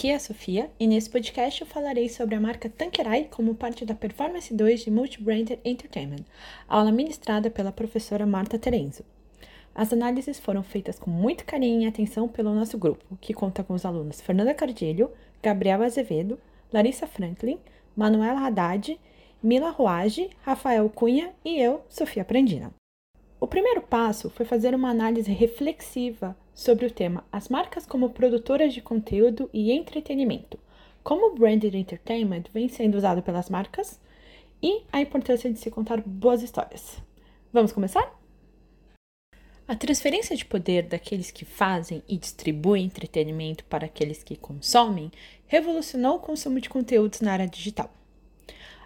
Aqui é a Sofia e nesse podcast eu falarei sobre a marca Tanqueray como parte da Performance 2 de Multibranded Entertainment, aula ministrada pela professora Marta Terenzo. As análises foram feitas com muito carinho e atenção pelo nosso grupo, que conta com os alunos Fernanda Cardilho, Gabriel Azevedo, Larissa Franklin, Manuela Haddad, Mila Ruage, Rafael Cunha e eu, Sofia Prandina. O primeiro passo foi fazer uma análise reflexiva sobre o tema As marcas como produtoras de conteúdo e entretenimento, como o branded entertainment vem sendo usado pelas marcas e a importância de se contar boas histórias. Vamos começar? A transferência de poder daqueles que fazem e distribuem entretenimento para aqueles que consomem revolucionou o consumo de conteúdos na área digital.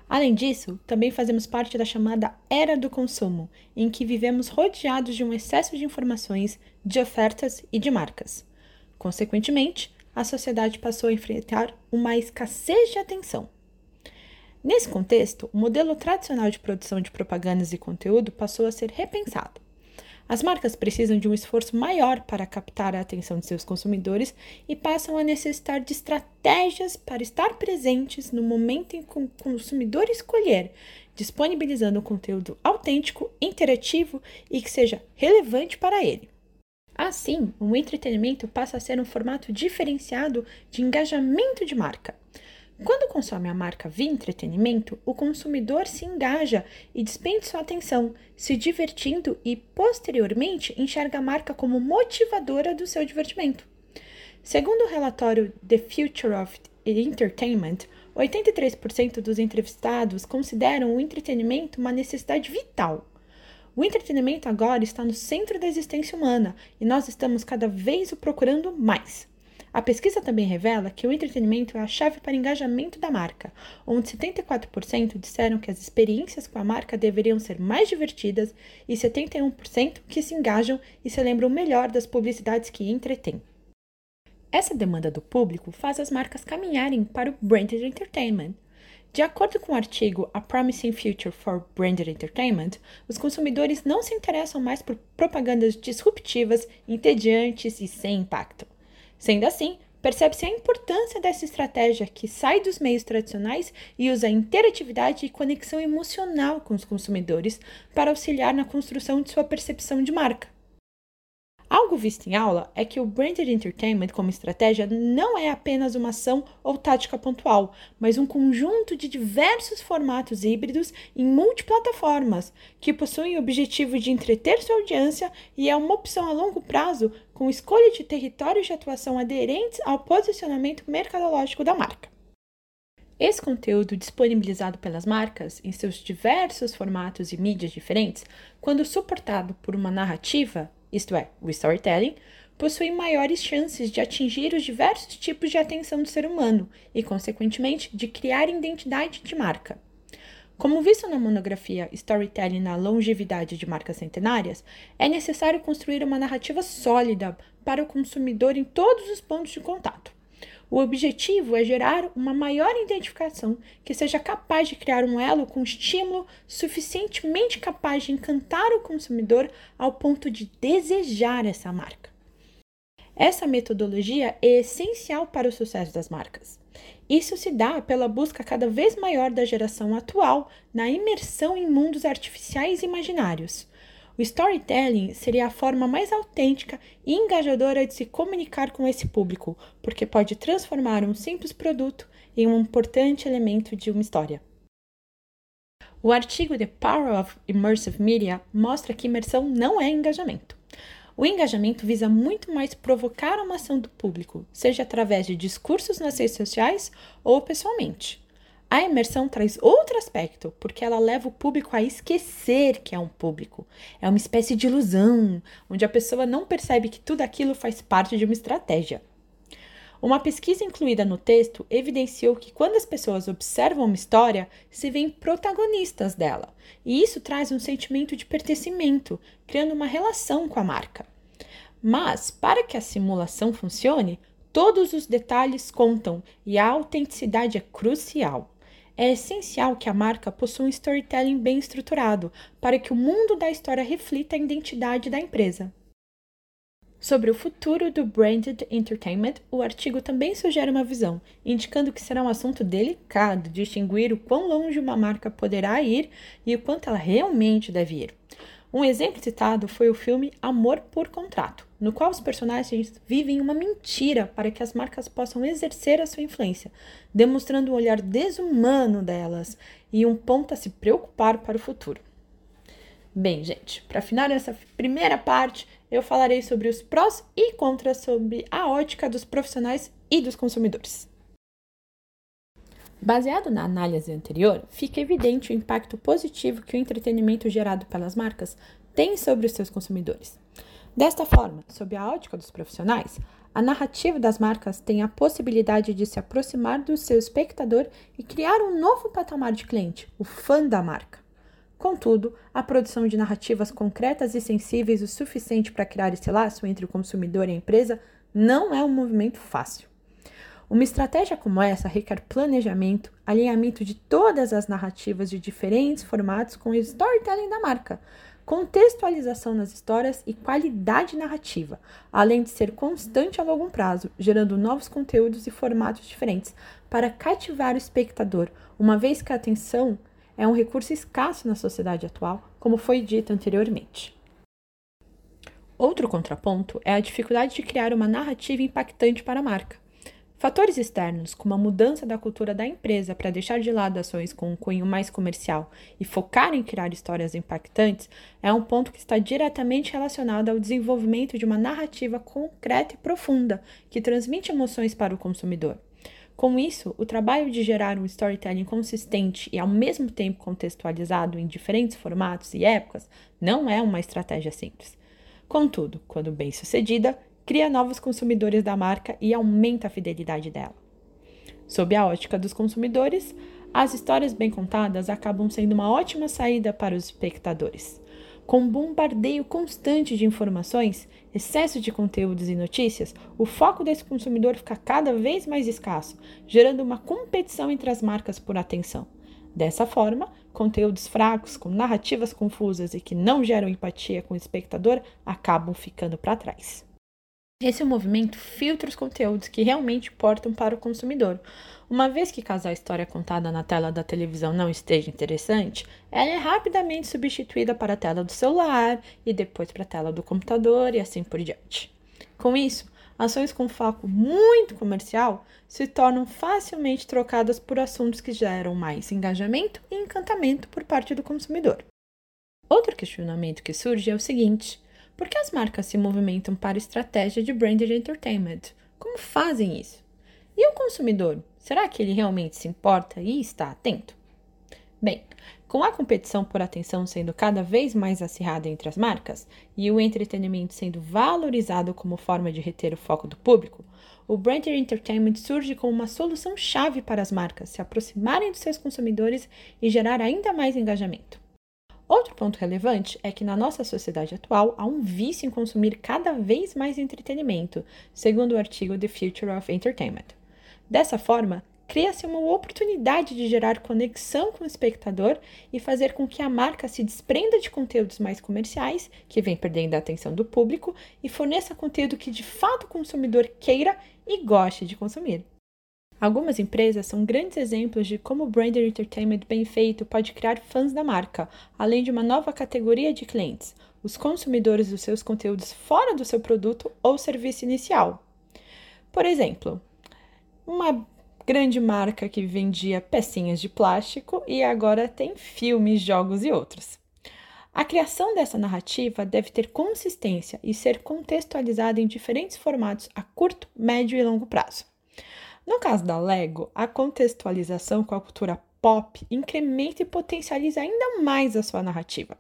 Além disso, também fazemos parte da chamada era do consumo, em que vivemos rodeados de um excesso de informações, de ofertas e de marcas. Consequentemente, a sociedade passou a enfrentar uma escassez de atenção. Nesse contexto, o modelo tradicional de produção de propagandas e conteúdo passou a ser repensado. As marcas precisam de um esforço maior para captar a atenção de seus consumidores e passam a necessitar de estratégias para estar presentes no momento em que o consumidor escolher, disponibilizando um conteúdo autêntico, interativo e que seja relevante para ele. Assim, o entretenimento passa a ser um formato diferenciado de engajamento de marca. Quando consome a marca via entretenimento, o consumidor se engaja e despende sua atenção, se divertindo e, posteriormente, enxerga a marca como motivadora do seu divertimento. Segundo o relatório The Future of Entertainment, 83% dos entrevistados consideram o entretenimento uma necessidade vital. O entretenimento agora está no centro da existência humana e nós estamos cada vez o procurando mais. A pesquisa também revela que o entretenimento é a chave para engajamento da marca, onde 74% disseram que as experiências com a marca deveriam ser mais divertidas e 71% que se engajam e se lembram melhor das publicidades que entretêm. Essa demanda do público faz as marcas caminharem para o branded entertainment. De acordo com o artigo A Promising Future for Branded Entertainment, os consumidores não se interessam mais por propagandas disruptivas, entediantes e sem impacto. Sendo assim, percebe-se a importância dessa estratégia que sai dos meios tradicionais e usa interatividade e conexão emocional com os consumidores para auxiliar na construção de sua percepção de marca. Algo visto em aula é que o branded entertainment como estratégia não é apenas uma ação ou tática pontual, mas um conjunto de diversos formatos híbridos em multiplataformas que possuem o objetivo de entreter sua audiência e é uma opção a longo prazo com escolha de territórios de atuação aderentes ao posicionamento mercadológico da marca. Esse conteúdo disponibilizado pelas marcas em seus diversos formatos e mídias diferentes, quando suportado por uma narrativa, isto é, o storytelling, possui maiores chances de atingir os diversos tipos de atenção do ser humano e, consequentemente, de criar identidade de marca. Como visto na monografia Storytelling na Longevidade de Marcas Centenárias, é necessário construir uma narrativa sólida para o consumidor em todos os pontos de contato. O objetivo é gerar uma maior identificação que seja capaz de criar um elo com estímulo suficientemente capaz de encantar o consumidor ao ponto de desejar essa marca. Essa metodologia é essencial para o sucesso das marcas. Isso se dá pela busca cada vez maior da geração atual na imersão em mundos artificiais imaginários. O storytelling seria a forma mais autêntica e engajadora de se comunicar com esse público, porque pode transformar um simples produto em um importante elemento de uma história. O artigo The Power of Immersive Media mostra que imersão não é engajamento. O engajamento visa muito mais provocar uma ação do público, seja através de discursos nas redes sociais ou pessoalmente. A imersão traz outro aspecto, porque ela leva o público a esquecer que é um público. É uma espécie de ilusão, onde a pessoa não percebe que tudo aquilo faz parte de uma estratégia. Uma pesquisa incluída no texto evidenciou que quando as pessoas observam uma história, se veem protagonistas dela, e isso traz um sentimento de pertencimento, criando uma relação com a marca. Mas, para que a simulação funcione, todos os detalhes contam e a autenticidade é crucial. É essencial que a marca possua um storytelling bem estruturado para que o mundo da história reflita a identidade da empresa. Sobre o futuro do branded entertainment, o artigo também sugere uma visão, indicando que será um assunto delicado distinguir o quão longe uma marca poderá ir e o quanto ela realmente deve ir. Um exemplo citado foi o filme Amor por Contrato, no qual os personagens vivem uma mentira para que as marcas possam exercer a sua influência, demonstrando um olhar desumano delas e um ponto a se preocupar para o futuro. Bem, gente, para finalizar essa primeira parte, eu falarei sobre os prós e contras sobre a ótica dos profissionais e dos consumidores. Baseado na análise anterior, fica evidente o impacto positivo que o entretenimento gerado pelas marcas tem sobre os seus consumidores. Desta forma, sob a ótica dos profissionais, a narrativa das marcas tem a possibilidade de se aproximar do seu espectador e criar um novo patamar de cliente, o fã da marca. Contudo, a produção de narrativas concretas e sensíveis o suficiente para criar esse laço entre o consumidor e a empresa não é um movimento fácil. Uma estratégia como essa requer planejamento, alinhamento de todas as narrativas de diferentes formatos com o storytelling da marca, contextualização nas histórias e qualidade narrativa, além de ser constante a longo prazo, gerando novos conteúdos e formatos diferentes para cativar o espectador, uma vez que a atenção é um recurso escasso na sociedade atual, como foi dito anteriormente. Outro contraponto é a dificuldade de criar uma narrativa impactante para a marca. Fatores externos, como a mudança da cultura da empresa para deixar de lado ações com um cunho mais comercial e focar em criar histórias impactantes, é um ponto que está diretamente relacionado ao desenvolvimento de uma narrativa concreta e profunda que transmite emoções para o consumidor. Com isso, o trabalho de gerar um storytelling consistente e ao mesmo tempo contextualizado em diferentes formatos e épocas não é uma estratégia simples. Contudo, quando bem sucedida, cria novos consumidores da marca e aumenta a fidelidade dela. Sob a ótica dos consumidores, as histórias bem contadas acabam sendo uma ótima saída para os espectadores. Com bombardeio constante de informações, excesso de conteúdos e notícias, o foco desse consumidor fica cada vez mais escasso, gerando uma competição entre as marcas por atenção. Dessa forma, conteúdos fracos, com narrativas confusas e que não geram empatia com o espectador acabam ficando para trás. Esse movimento filtra os conteúdos que realmente importam para o consumidor. Uma vez que caso a história contada na tela da televisão não esteja interessante, ela é rapidamente substituída para a tela do celular e depois para a tela do computador e assim por diante. Com isso, ações com foco muito comercial se tornam facilmente trocadas por assuntos que geram mais engajamento e encantamento por parte do consumidor. Outro questionamento que surge é o seguinte: por que as marcas se movimentam para estratégia de branded entertainment? Como fazem isso? E o consumidor? Será que ele realmente se importa e está atento? Bem, com a competição por atenção sendo cada vez mais acirrada entre as marcas e o entretenimento sendo valorizado como forma de reter o foco do público, o branded entertainment surge como uma solução chave para as marcas se aproximarem dos seus consumidores e gerar ainda mais engajamento. Outro ponto relevante é que na nossa sociedade atual há um vício em consumir cada vez mais entretenimento, segundo o artigo The Future of Entertainment. Dessa forma, cria-se uma oportunidade de gerar conexão com o espectador e fazer com que a marca se desprenda de conteúdos mais comerciais, que vem perdendo a atenção do público, e forneça conteúdo que de fato o consumidor queira e goste de consumir. Algumas empresas são grandes exemplos de como o branded entertainment bem feito pode criar fãs da marca, além de uma nova categoria de clientes, os consumidores dos seus conteúdos fora do seu produto ou serviço inicial. Por exemplo, uma grande marca que vendia pecinhas de plástico e agora tem filmes, jogos e outros. A criação dessa narrativa deve ter consistência e ser contextualizada em diferentes formatos a curto, médio e longo prazo. No caso da Lego, a contextualização com a cultura pop incrementa e potencializa ainda mais a sua narrativa.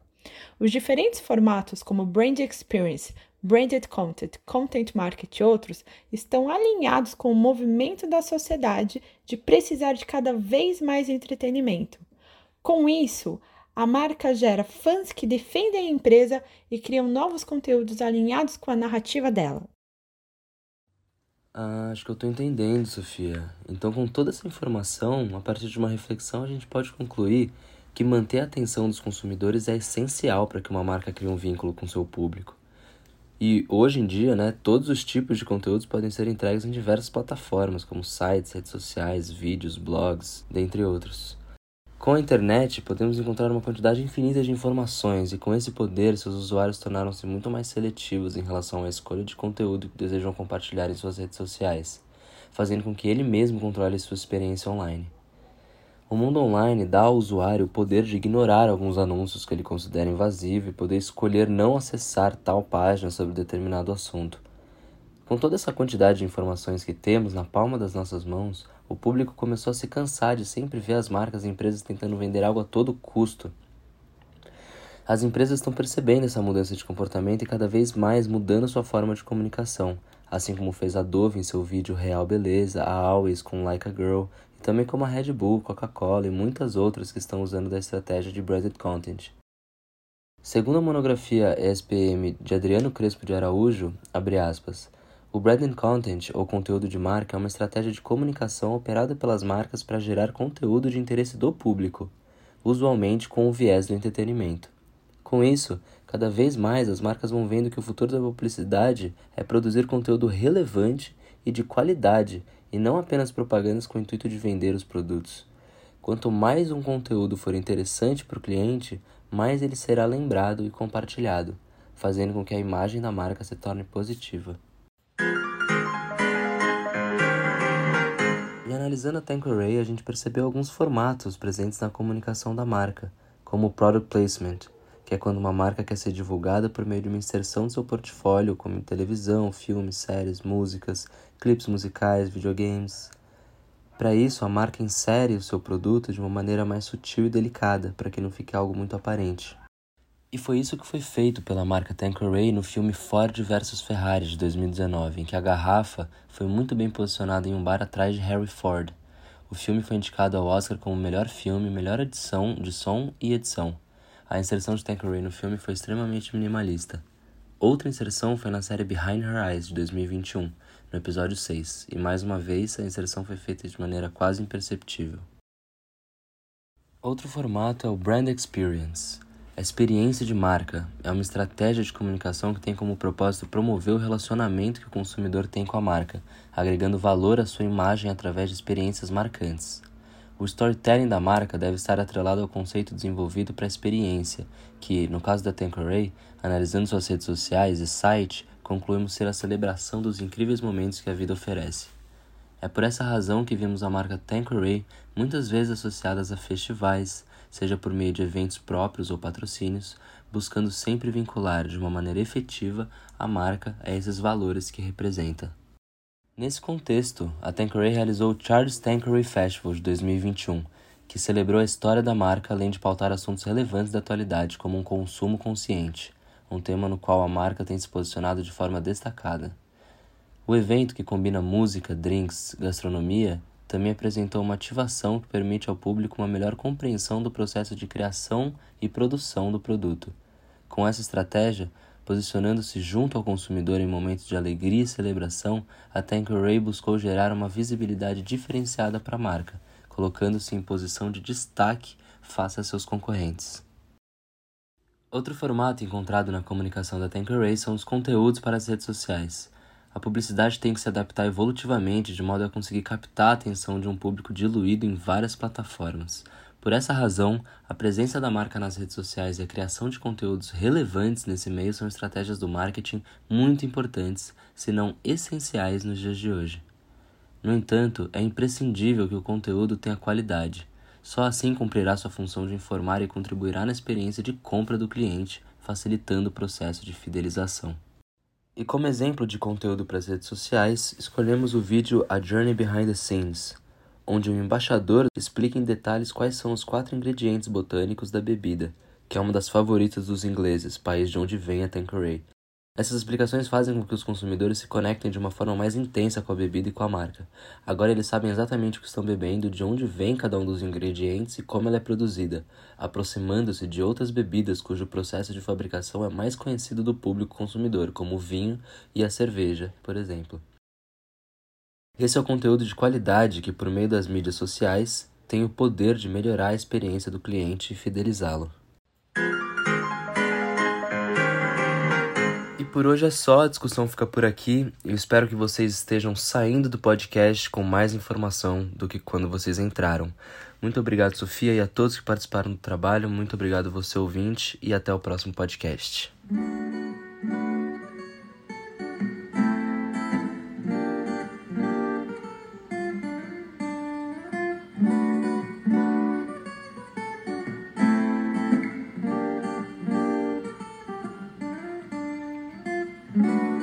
Os diferentes formatos, como Brand Experience, Branded Content, Content Market e outros, estão alinhados com o movimento da sociedade de precisar de cada vez mais entretenimento. Com isso, a marca gera fãs que defendem a empresa e criam novos conteúdos alinhados com a narrativa dela. Ah, acho que eu tô entendendo, Sofia. Então, com toda essa informação, a partir de uma reflexão, a gente pode concluir que manter a atenção dos consumidores é essencial para que uma marca crie um vínculo com seu público. E hoje em dia, né, todos os tipos de conteúdos podem ser entregues em diversas plataformas, como sites, redes sociais, vídeos, blogs, dentre outros. Com a internet, podemos encontrar uma quantidade infinita de informações, e com esse poder, seus usuários tornaram-se muito mais seletivos em relação à escolha de conteúdo que desejam compartilhar em suas redes sociais, fazendo com que ele mesmo controle sua experiência online. O mundo online dá ao usuário o poder de ignorar alguns anúncios que ele considera invasivo e poder escolher não acessar tal página sobre determinado assunto. Com toda essa quantidade de informações que temos na palma das nossas mãos, o público começou a se cansar de sempre ver as marcas e empresas tentando vender algo a todo custo. As empresas estão percebendo essa mudança de comportamento e cada vez mais mudando sua forma de comunicação, assim como fez a Dove em seu vídeo Real Beleza, a Always com Like a Girl também como a Red Bull, Coca-Cola e muitas outras que estão usando da estratégia de branded content. Segundo a monografia ESPM de Adriano Crespo de Araújo, aspas, o branded content ou conteúdo de marca é uma estratégia de comunicação operada pelas marcas para gerar conteúdo de interesse do público, usualmente com o viés do entretenimento. Com isso, cada vez mais as marcas vão vendo que o futuro da publicidade é produzir conteúdo relevante e de qualidade e não apenas propagandas com o intuito de vender os produtos. Quanto mais um conteúdo for interessante para o cliente, mais ele será lembrado e compartilhado, fazendo com que a imagem da marca se torne positiva. E analisando a Tanqueray, a gente percebeu alguns formatos presentes na comunicação da marca, como o product placement, que é quando uma marca quer ser divulgada por meio de uma inserção do seu portfólio, como televisão, filmes, séries, músicas, clipes musicais, videogames. Para isso, a marca insere o seu produto de uma maneira mais sutil e delicada, para que não fique algo muito aparente. E foi isso que foi feito pela marca Tanqueray no filme Ford vs Ferrari de 2019, em que a garrafa foi muito bem posicionada em um bar atrás de Harry Ford. O filme foi indicado ao Oscar como melhor filme, melhor edição de som e edição. A inserção de Tanqueray no filme foi extremamente minimalista. Outra inserção foi na série Behind Her Eyes de 2021, no episódio 6, e mais uma vez a inserção foi feita de maneira quase imperceptível. Outro formato é o Brand Experience. A experiência de marca é uma estratégia de comunicação que tem como propósito promover o relacionamento que o consumidor tem com a marca, agregando valor à sua imagem através de experiências marcantes. O storytelling da marca deve estar atrelado ao conceito desenvolvido para a experiência, que, no caso da Tanqueray, analisando suas redes sociais e site, concluímos ser a celebração dos incríveis momentos que a vida oferece. É por essa razão que vimos a marca Tanqueray muitas vezes associadas a festivais, seja por meio de eventos próprios ou patrocínios, buscando sempre vincular de uma maneira efetiva a marca a esses valores que representa. Nesse contexto, a Tanqueray realizou o Charles Tanqueray Festival de 2021, que celebrou a história da marca além de pautar assuntos relevantes da atualidade, como um consumo consciente, um tema no qual a marca tem se posicionado de forma destacada. O evento, que combina música, drinks, gastronomia, também apresentou uma ativação que permite ao público uma melhor compreensão do processo de criação e produção do produto. Com essa estratégia, Posicionando-se junto ao consumidor em momentos de alegria e celebração, a Tanqueray buscou gerar uma visibilidade diferenciada para a marca, colocando-se em posição de destaque face a seus concorrentes. Outro formato encontrado na comunicação da Tanqueray são os conteúdos para as redes sociais. A publicidade tem que se adaptar evolutivamente de modo a conseguir captar a atenção de um público diluído em várias plataformas. Por essa razão, a presença da marca nas redes sociais e a criação de conteúdos relevantes nesse meio são estratégias do marketing muito importantes, se não essenciais nos dias de hoje. No entanto, é imprescindível que o conteúdo tenha qualidade. Só assim cumprirá sua função de informar e contribuirá na experiência de compra do cliente, facilitando o processo de fidelização. E como exemplo de conteúdo para as redes sociais, escolhemos o vídeo A Journey Behind the Scenes, onde o embaixador explica em detalhes quais são os quatro ingredientes botânicos da bebida, que é uma das favoritas dos ingleses, país de onde vem a Tanqueray. Essas explicações fazem com que os consumidores se conectem de uma forma mais intensa com a bebida e com a marca. Agora eles sabem exatamente o que estão bebendo, de onde vem cada um dos ingredientes e como ela é produzida, aproximando-se de outras bebidas cujo processo de fabricação é mais conhecido do público consumidor, como o vinho e a cerveja, por exemplo. Esse é o conteúdo de qualidade que, por meio das mídias sociais, tem o poder de melhorar a experiência do cliente e fidelizá-lo. E por hoje é só, a discussão fica por aqui. Eu espero que vocês estejam saindo do podcast com mais informação do que quando vocês entraram. Muito obrigado, Sofia, e a todos que participaram do trabalho. Muito obrigado, você ouvinte, e até o próximo podcast. Mm-hmm.